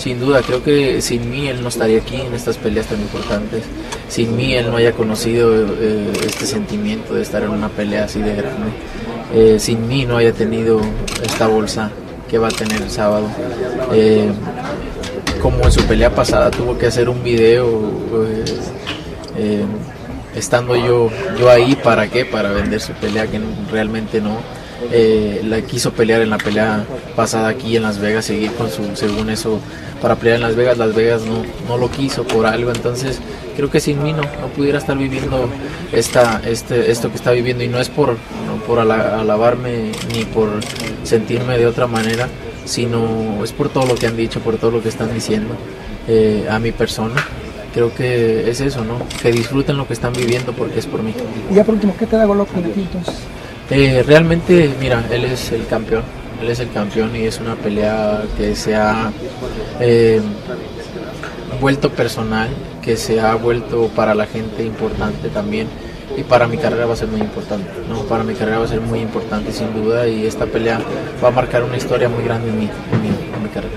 Sin duda, creo que sin mí él no estaría aquí en estas peleas tan importantes. Sin mí él no haya conocido eh, este sentimiento de estar en una pelea así de grande. Eh, sin mí no haya tenido esta bolsa que va a tener el sábado. Eh, como en su pelea pasada tuvo que hacer un video estando yo, yo ahí para qué, para vender su pelea que realmente no. Eh, la quiso pelear en la pelea pasada aquí en Las Vegas, seguir con su, según eso, para pelear en Las Vegas, Las Vegas no, no lo quiso por algo, entonces creo que sin mí no, no pudiera estar viviendo esta, este, esto que está viviendo y no es por, no por ala- alabarme ni por sentirme de otra manera, sino es por todo lo que han dicho, por todo lo que están diciendo eh, a mi persona. Creo que es eso, ¿no? Que disfruten lo que están viviendo porque es por mí. Y ya por último, ¿qué te da Golovkin aquí entonces? Eh, realmente, mira, él es el campeón. Él es el campeón y es una pelea que se ha eh, vuelto personal, que se ha vuelto para la gente importante también. Y para mi carrera va a ser muy importante, ¿no? Para mi carrera va a ser muy importante sin duda y esta pelea va a marcar una historia muy grande en mi, en mi, en mi carrera.